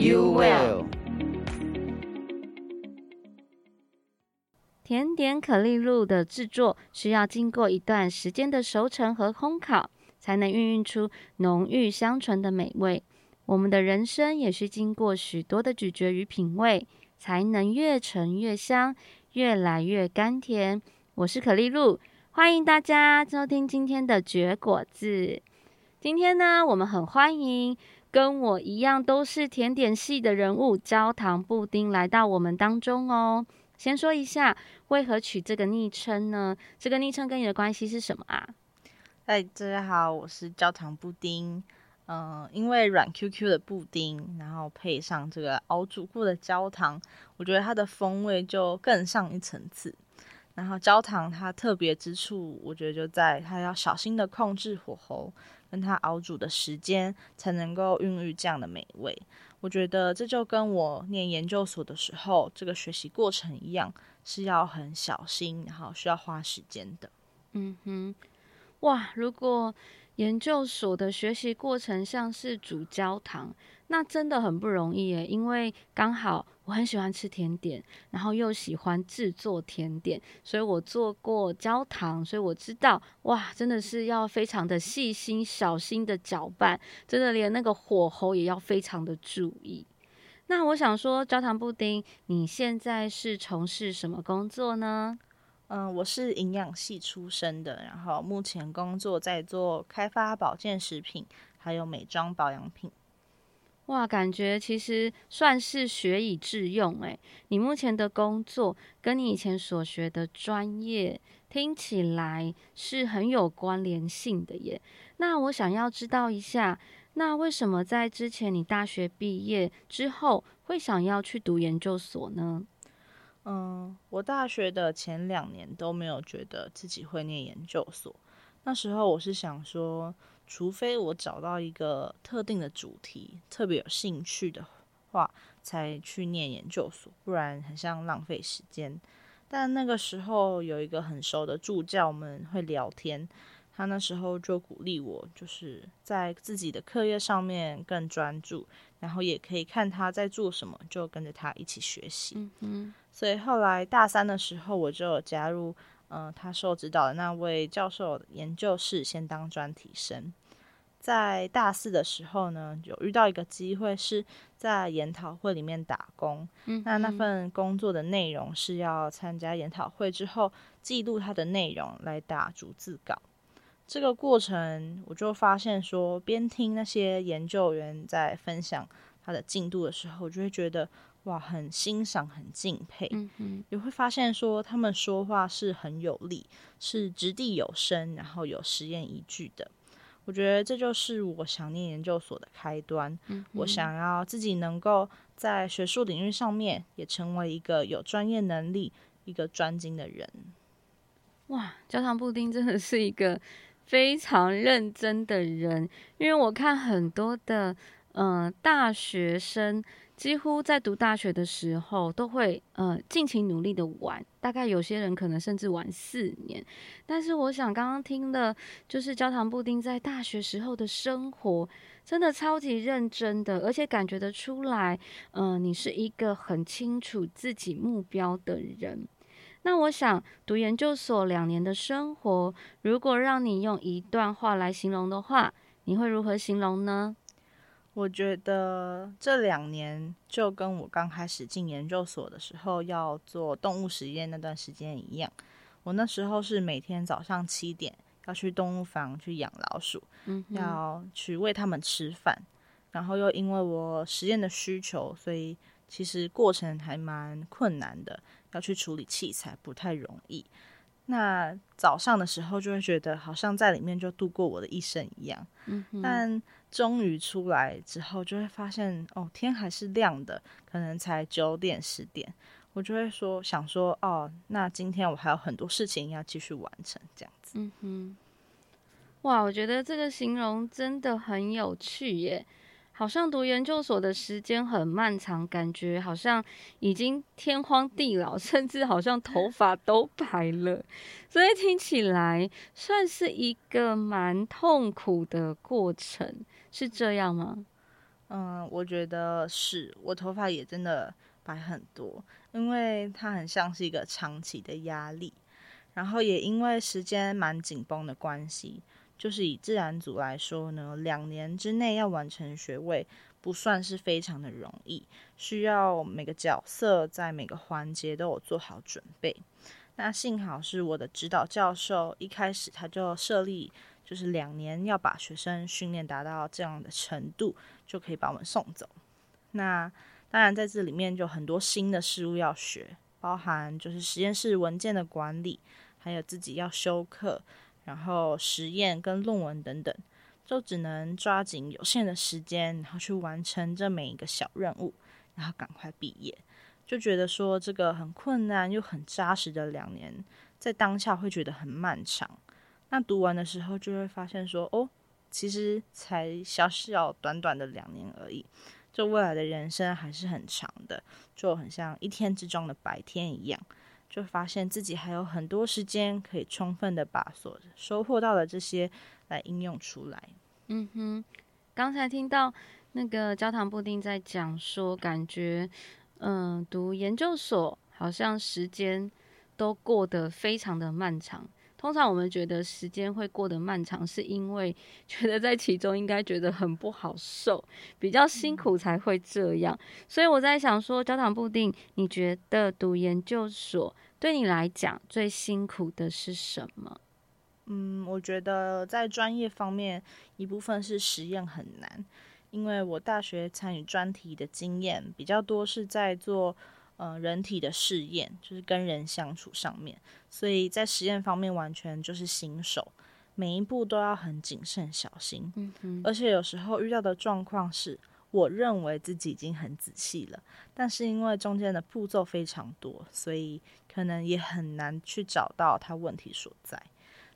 you will 甜点可丽露的制作需要经过一段时间的熟成和烘烤，才能孕育出浓郁香醇的美味。我们的人生也需经过许多的咀嚼与品味，才能越陈越香，越来越甘甜。我是可丽露。欢迎大家收听今天的绝果子。今天呢，我们很欢迎跟我一样都是甜点系的人物——焦糖布丁来到我们当中哦。先说一下，为何取这个昵称呢？这个昵称跟你的关系是什么啊？嗨，大家好，我是焦糖布丁。嗯，因为软 Q Q 的布丁，然后配上这个熬煮过的焦糖，我觉得它的风味就更上一层次。然后焦糖它特别之处，我觉得就在它要小心的控制火候，跟它熬煮的时间，才能够孕育这样的美味。我觉得这就跟我念研究所的时候这个学习过程一样，是要很小心，然后需要花时间的。嗯哼，哇，如果研究所的学习过程像是煮焦糖，那真的很不容易耶，因为刚好我很喜欢吃甜点，然后又喜欢制作甜点，所以我做过焦糖，所以我知道，哇，真的是要非常的细心、小心的搅拌，真的连那个火候也要非常的注意。那我想说，焦糖布丁，你现在是从事什么工作呢？嗯，我是营养系出身的，然后目前工作在做开发保健食品，还有美妆保养品。哇，感觉其实算是学以致用诶。你目前的工作跟你以前所学的专业听起来是很有关联性的耶。那我想要知道一下，那为什么在之前你大学毕业之后会想要去读研究所呢？嗯，我大学的前两年都没有觉得自己会念研究所。那时候我是想说，除非我找到一个特定的主题，特别有兴趣的话，才去念研究所，不然很像浪费时间。但那个时候有一个很熟的助教，们会聊天，他那时候就鼓励我，就是在自己的课业上面更专注，然后也可以看他在做什么，就跟着他一起学习。嗯嗯。所以后来大三的时候，我就有加入。嗯、呃，他受指导的那位教授研究室先当专题生，在大四的时候呢，有遇到一个机会是在研讨会里面打工。嗯，那那份工作的内容是要参加研讨会之后记录它的内容来打逐字稿。这个过程我就发现说，边听那些研究员在分享他的进度的时候，我就会觉得。哇，很欣赏，很敬佩。嗯嗯，也会发现说他们说话是很有力，是掷地有声，然后有实验依据的。我觉得这就是我想念研究所的开端。嗯，我想要自己能够在学术领域上面也成为一个有专业能力、一个专精的人。哇，焦糖布丁真的是一个非常认真的人，因为我看很多的嗯、呃、大学生。几乎在读大学的时候，都会呃尽情努力的玩，大概有些人可能甚至玩四年。但是我想刚刚听的，就是焦糖布丁在大学时候的生活，真的超级认真的，而且感觉得出来，嗯、呃，你是一个很清楚自己目标的人。那我想读研究所两年的生活，如果让你用一段话来形容的话，你会如何形容呢？我觉得这两年就跟我刚开始进研究所的时候要做动物实验那段时间一样。我那时候是每天早上七点要去动物房去养老鼠，嗯，要去喂它们吃饭。然后又因为我实验的需求，所以其实过程还蛮困难的，要去处理器材不太容易。那早上的时候就会觉得好像在里面就度过我的一生一样。嗯，但终于出来之后，就会发现哦，天还是亮的，可能才九点十点，我就会说想说哦，那今天我还有很多事情要继续完成，这样子。嗯哼，哇，我觉得这个形容真的很有趣耶。好像读研究所的时间很漫长，感觉好像已经天荒地老，甚至好像头发都白了，所以听起来算是一个蛮痛苦的过程，是这样吗？嗯，我觉得是，我头发也真的白很多，因为它很像是一个长期的压力，然后也因为时间蛮紧绷的关系。就是以自然组来说呢，两年之内要完成学位不算是非常的容易，需要每个角色在每个环节都有做好准备。那幸好是我的指导教授一开始他就设立，就是两年要把学生训练达到这样的程度，就可以把我们送走。那当然在这里面就很多新的事物要学，包含就是实验室文件的管理，还有自己要修课。然后实验跟论文等等，就只能抓紧有限的时间，然后去完成这每一个小任务，然后赶快毕业。就觉得说这个很困难又很扎实的两年，在当下会觉得很漫长。那读完的时候就会发现说，哦，其实才小小短短的两年而已，就未来的人生还是很长的，就很像一天之中的白天一样。就发现自己还有很多时间可以充分的把所收获到的这些来应用出来。嗯哼，刚才听到那个焦糖布丁在讲说，感觉嗯，读研究所好像时间都过得非常的漫长。通常我们觉得时间会过得漫长，是因为 觉得在其中应该觉得很不好受，比较辛苦才会这样。所以我在想说，焦糖布丁，你觉得读研究所对你来讲最辛苦的是什么？嗯，我觉得在专业方面，一部分是实验很难，因为我大学参与专题的经验比较多，是在做。呃，人体的试验就是跟人相处上面，所以在实验方面完全就是新手，每一步都要很谨慎小心。嗯哼，而且有时候遇到的状况是，我认为自己已经很仔细了，但是因为中间的步骤非常多，所以可能也很难去找到它问题所在。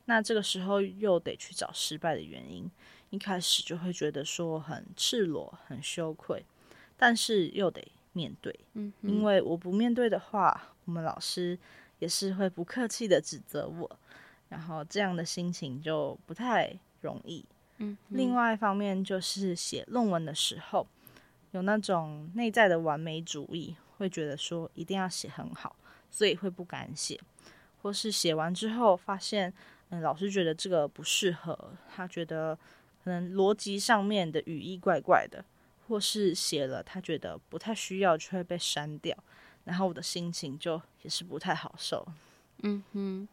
那这个时候又得去找失败的原因，一开始就会觉得说很赤裸、很羞愧，但是又得。面对，嗯，因为我不面对的话，我们老师也是会不客气的指责我，然后这样的心情就不太容易。嗯，另外一方面就是写论文的时候，有那种内在的完美主义，会觉得说一定要写很好，所以会不敢写，或是写完之后发现，嗯，老师觉得这个不适合，他觉得可能逻辑上面的语义怪怪的。或是写了他觉得不太需要，却会被删掉，然后我的心情就也是不太好受。嗯哼，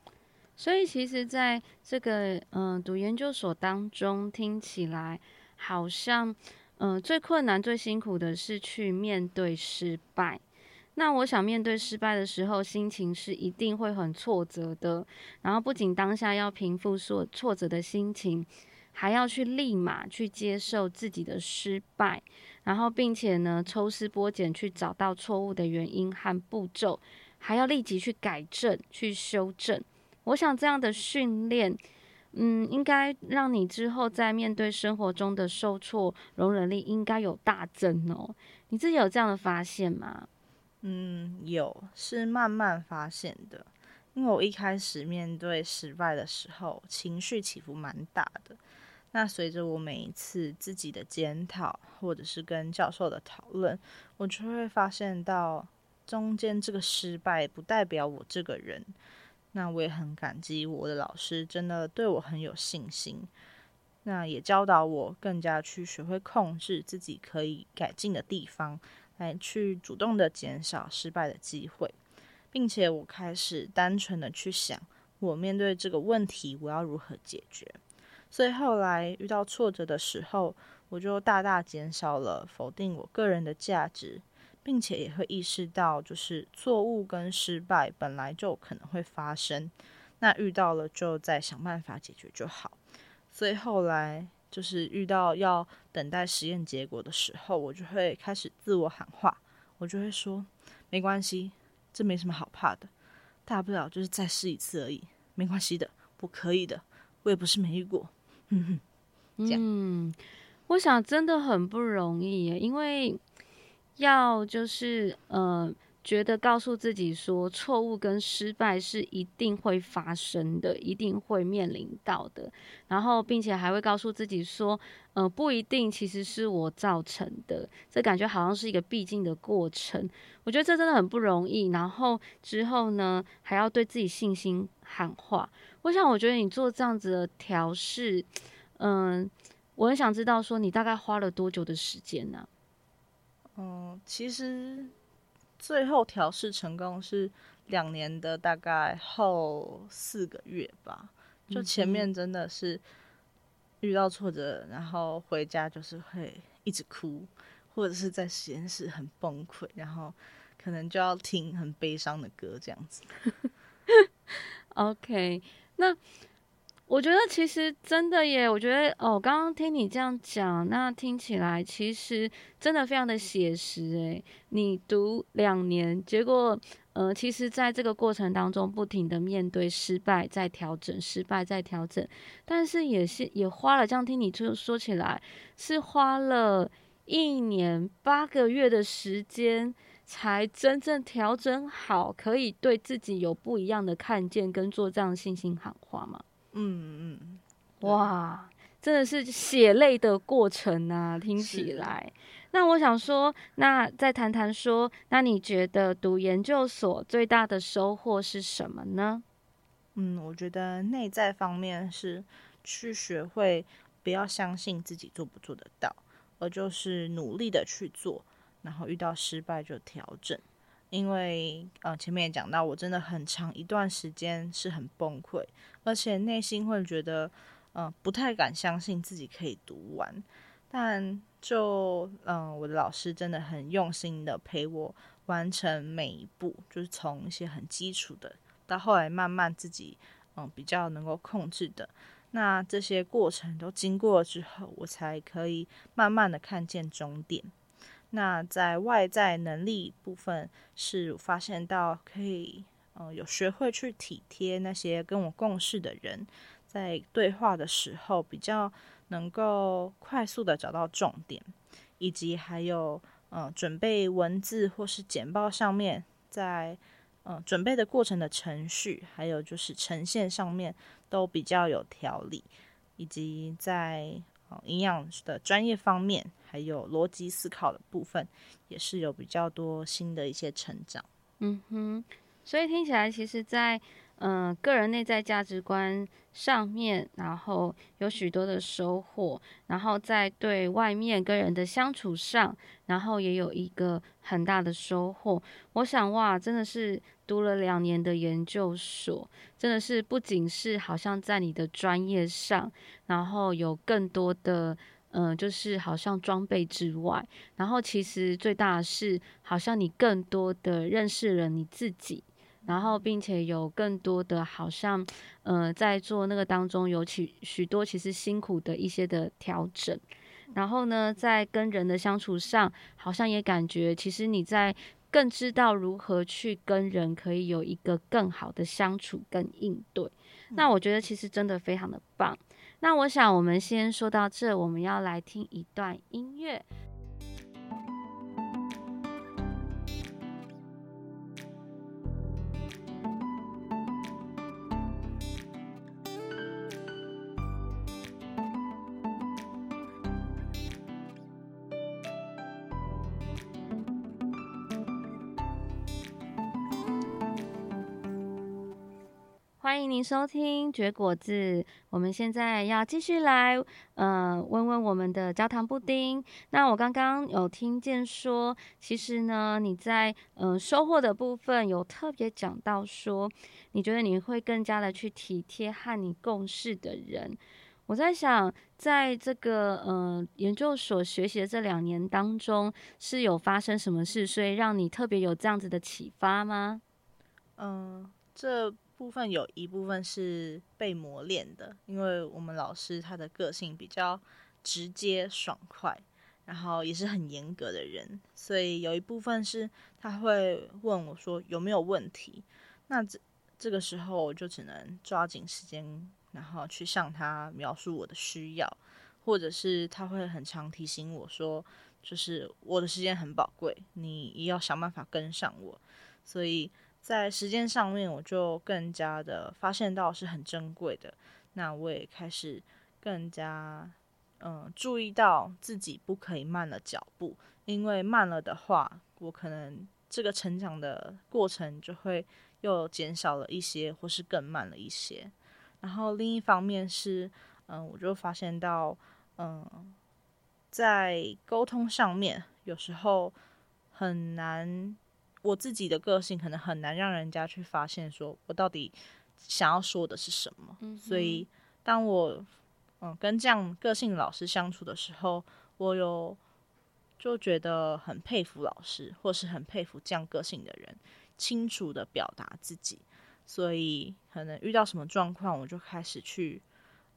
所以其实在这个嗯、读研究所当中，听起来好像嗯、最困难、最辛苦的是去面对失败。那我想面对失败的时候，心情是一定会很挫折的。然后不仅当下要平复所挫折的心情。还要去立马去接受自己的失败，然后并且呢抽丝剥茧去找到错误的原因和步骤，还要立即去改正、去修正。我想这样的训练，嗯，应该让你之后在面对生活中的受挫容忍力应该有大增哦。你自己有这样的发现吗？嗯，有，是慢慢发现的。因为我一开始面对失败的时候，情绪起伏蛮大的。那随着我每一次自己的检讨，或者是跟教授的讨论，我就会发现到中间这个失败不代表我这个人。那我也很感激我的老师，真的对我很有信心。那也教导我更加去学会控制自己可以改进的地方，来去主动的减少失败的机会，并且我开始单纯的去想，我面对这个问题，我要如何解决。所以后来遇到挫折的时候，我就大大减少了否定我个人的价值，并且也会意识到，就是错误跟失败本来就可能会发生。那遇到了就再想办法解决就好。所以后来就是遇到要等待实验结果的时候，我就会开始自我喊话，我就会说没关系，这没什么好怕的，大不了就是再试一次而已，没关系的，我可以的，我也不是没遇过。嗯，我想真的很不容易，因为。要就是呃，觉得告诉自己说，错误跟失败是一定会发生的，一定会面临到的。然后，并且还会告诉自己说，呃，不一定其实是我造成的。这感觉好像是一个必经的过程。我觉得这真的很不容易。然后之后呢，还要对自己信心喊话。我想，我觉得你做这样子的调试，嗯、呃，我很想知道说，你大概花了多久的时间呢、啊？嗯，其实最后调试成功是两年的大概后四个月吧。就前面真的是遇到挫折，然后回家就是会一直哭，或者是在实验室很崩溃，然后可能就要听很悲伤的歌这样子。OK，那。我觉得其实真的耶，我觉得哦，刚刚听你这样讲，那听起来其实真的非常的写实诶。你读两年，结果呃，其实在这个过程当中，不停的面对失败，在调整，失败在调整，但是也是也花了，这样听你说说起来，是花了一年八个月的时间，才真正调整好，可以对自己有不一样的看见，跟做这样的信心喊话吗？嗯嗯，哇，真的是血泪的过程啊！听起来，那我想说，那再谈谈说，那你觉得读研究所最大的收获是什么呢？嗯，我觉得内在方面是去学会不要相信自己做不做得到，而就是努力的去做，然后遇到失败就调整。因为呃，前面也讲到，我真的很长一段时间是很崩溃，而且内心会觉得，呃，不太敢相信自己可以读完。但就嗯、我的老师真的很用心的陪我完成每一步，就是从一些很基础的，到后来慢慢自己嗯、比较能够控制的。那这些过程都经过了之后，我才可以慢慢的看见终点。那在外在能力部分，是发现到可以，呃，有学会去体贴那些跟我共事的人，在对话的时候比较能够快速的找到重点，以及还有，呃，准备文字或是简报上面，在，呃，准备的过程的程序，还有就是呈现上面都比较有条理，以及在。营养的专业方面，还有逻辑思考的部分，也是有比较多新的一些成长。嗯哼，所以听起来，其实在，在嗯个人内在价值观上面，然后有许多的收获，然后在对外面跟人的相处上，然后也有一个很大的收获。我想，哇，真的是。读了两年的研究所，真的是不仅是好像在你的专业上，然后有更多的，嗯、就是好像装备之外，然后其实最大的是，好像你更多的认识了你自己，然后并且有更多的，好像，呃，在做那个当中有许许多其实辛苦的一些的调整，然后呢，在跟人的相处上，好像也感觉其实你在。更知道如何去跟人可以有一个更好的相处跟应对，那我觉得其实真的非常的棒。那我想我们先说到这，我们要来听一段音乐。欢迎您收听绝果子。我们现在要继续来，呃，问问我们的焦糖布丁。那我刚刚有听见说，其实呢，你在呃收获的部分有特别讲到说，你觉得你会更加的去体贴和你共事的人。我在想，在这个呃研究所学习的这两年当中，是有发生什么事，所以让你特别有这样子的启发吗？嗯，这。部分有一部分是被磨练的，因为我们老师他的个性比较直接爽快，然后也是很严格的人，所以有一部分是他会问我说有没有问题，那这这个时候我就只能抓紧时间，然后去向他描述我的需要，或者是他会很常提醒我说，就是我的时间很宝贵，你要想办法跟上我，所以在时间上面我就更加的发现到是很珍贵的，那我也开始更加嗯注意到自己不可以慢了脚步，因为慢了的话，我可能这个成长的过程就会又减少了一些，或是更慢了一些。然后另一方面是，嗯，我就发现到，嗯，在沟通上面有时候很难，我自己的个性可能很难让人家去发现，说我到底想要说的是什么。嗯。所以当我嗯跟这样个性老师相处的时候，我有就觉得很佩服老师，或是很佩服这样个性的人，清楚的表达自己。所以，可能遇到什么状况，我就开始去，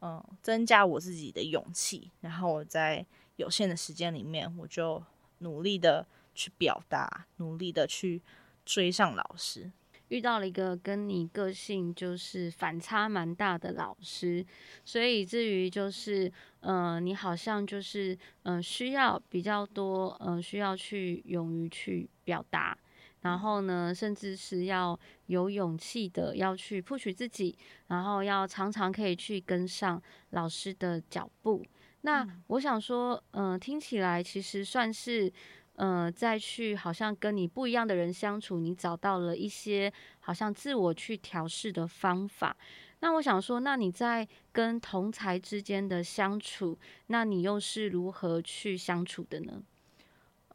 嗯，增加我自己的勇气。然后我在有限的时间里面，我就努力的去表达，努力的去追上老师。遇到了一个跟你个性就是反差蛮大的老师，所以以至于就是，嗯，你好像就是，嗯，需要比较多，嗯，需要去勇于去表达。然后呢，甚至是要有勇气的要去 push 自己，然后要常常可以去跟上老师的脚步。那我想说，嗯、呃，听起来其实算是，呃，再去好像跟你不一样的人相处，你找到了一些好像自我去调试的方法。那我想说，那你在跟同才之间的相处，那你又是如何去相处的呢？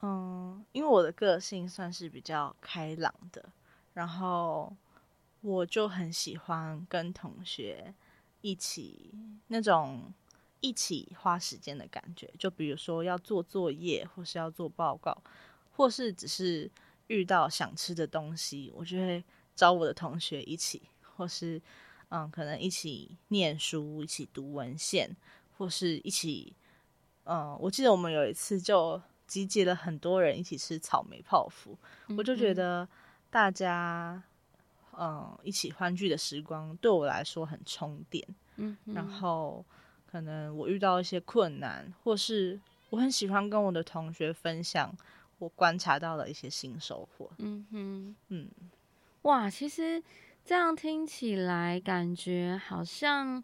嗯，因为我的个性算是比较开朗的，然后我就很喜欢跟同学一起那种一起花时间的感觉。就比如说要做作业，或是要做报告，或是只是遇到想吃的东西，我就会找我的同学一起，或是嗯，可能一起念书，一起读文献，或是一起嗯，我记得我们有一次就。集结了很多人一起吃草莓泡芙，我就觉得大家嗯一起欢聚的时光对我来说很充电。嗯，然后可能我遇到一些困难，或是我很喜欢跟我的同学分享我观察到的一些新收获。嗯哼，嗯，哇，其实这样听起来感觉好像。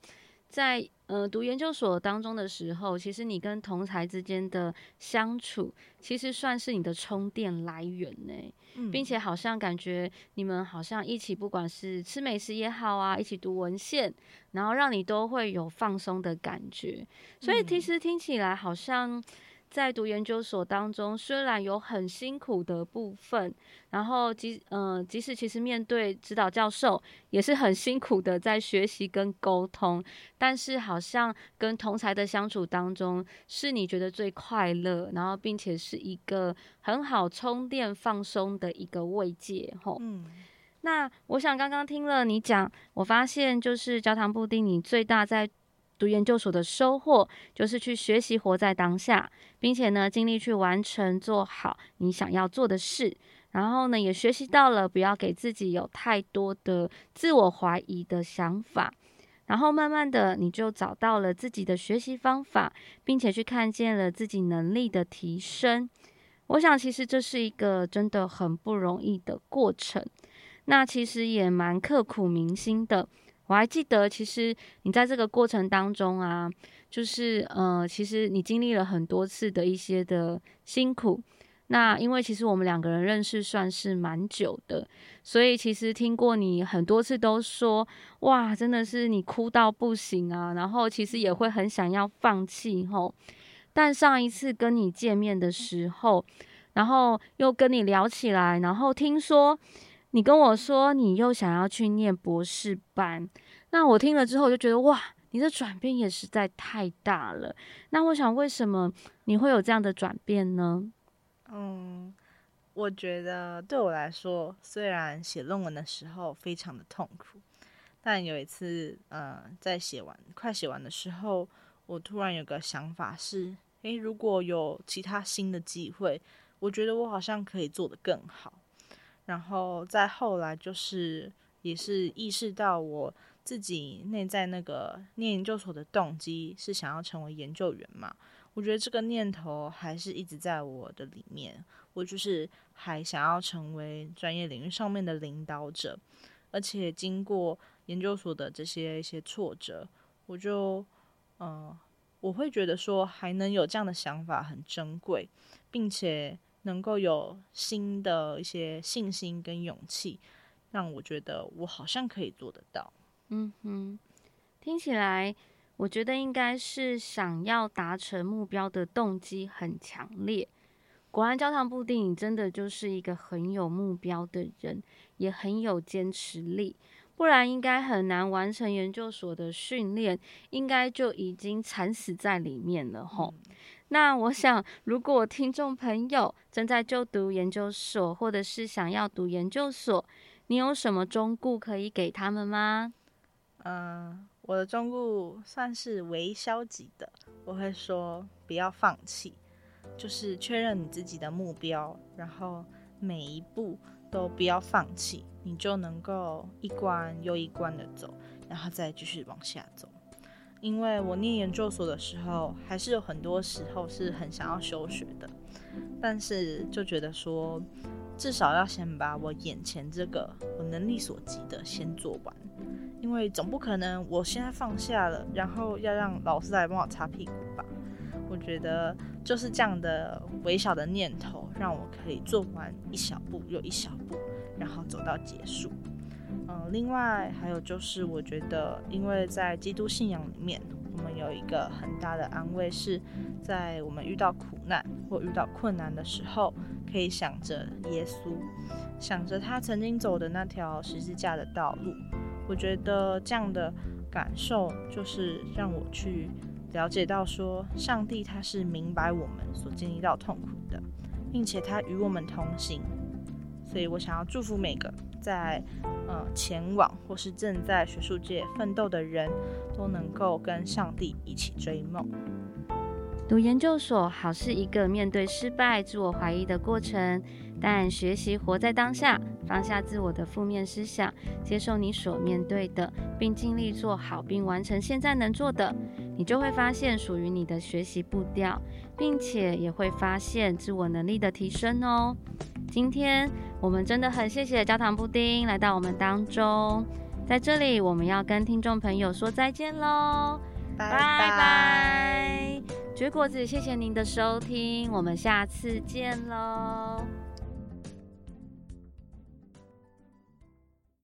在呃读研究所当中的时候，其实你跟同才之间的相处，其实算是你的充电来源呢，嗯、并且好像感觉你们好像一起，不管是吃美食也好啊，一起读文献，然后让你都会有放松的感觉，所以其实听起来好像。在读研究所当中，虽然有很辛苦的部分，然后即嗯、呃，即使其实面对指导教授也是很辛苦的在学习跟沟通，但是好像跟同才的相处当中，是你觉得最快乐，然后并且是一个很好充电放松的一个慰藉吼。嗯，那我想刚刚听了你讲，我发现就是焦糖布丁，你最大在。读研究所的收获就是去学习活在当下，并且呢，尽力去完成做好你想要做的事。然后呢，也学习到了不要给自己有太多的自我怀疑的想法。然后慢慢的，你就找到了自己的学习方法，并且去看见了自己能力的提升。我想，其实这是一个真的很不容易的过程。那其实也蛮刻苦铭心的。我还记得，其实你在这个过程当中啊，就是呃，其实你经历了很多次的一些的辛苦。那因为其实我们两个人认识算是蛮久的，所以其实听过你很多次都说，哇，真的是你哭到不行啊，然后其实也会很想要放弃吼。但上一次跟你见面的时候，然后又跟你聊起来，然后听说。你跟我说你又想要去念博士班，那我听了之后就觉得哇，你的转变也实在太大了。那我想，为什么你会有这样的转变呢？嗯，我觉得对我来说，虽然写论文的时候非常的痛苦，但有一次，呃，在写完快写完的时候，我突然有个想法是：诶，如果有其他新的机会，我觉得我好像可以做得更好。然后再后来，就是也是意识到我自己内在那个念研究所的动机是想要成为研究员嘛。我觉得这个念头还是一直在我的里面，我就是还想要成为专业领域上面的领导者，而且经过研究所的这些一些挫折，我就嗯、我会觉得说还能有这样的想法很珍贵，并且能够有新的一些信心跟勇气，让我觉得我好像可以做得到。嗯哼，听起来。我觉得应该是想要达成目标的动机很强烈。果然，焦糖布丁你真的就是一个很有目标的人，也很有坚持力，不然应该很难完成研究所的训练，应该就已经惨死在里面了吼。嗯、那我想，如果听众朋友正在就读研究所，或者是想要读研究所，你有什么忠告可以给他们吗？嗯。我的忠告算是微消极的，我会说不要放弃，就是确认你自己的目标，然后每一步都不要放弃，你就能够一关又一关的走，然后再继续往下走。因为我念研究所的时候，还是有很多时候是很想要休学的，但是就觉得说，至少要先把我眼前这个我能力所及的先做完。因为总不可能我现在放下了，然后要让老师来帮我擦屁股吧？我觉得就是这样的微小的念头，让我可以做完一小步又一小步，然后走到结束。嗯，另外还有就是，我觉得因为在基督信仰里面，我们有一个很大的安慰，是在我们遇到苦难或遇到困难的时候，可以想着耶稣，想着他曾经走的那条十字架的道路。我觉得这样的感受就是让我去了解到，说上帝他是明白我们所经历到痛苦的，并且他与我们同行。所以我想要祝福每个在呃前往或是正在学术界奋斗的人都能够跟上帝一起追梦。读研究所好是一个面对失败、自我怀疑的过程，但学习活在当下，放下自我的负面思想，接受你所面对的，并尽力做好并完成现在能做的，你就会发现属于你的学习步调，并且也会发现自我能力的提升哦。今天我们真的很谢谢焦糖布丁来到我们当中，在这里我们要跟听众朋友说再见喽，拜拜。绝果子，谢谢您的收听，我们下次见喽。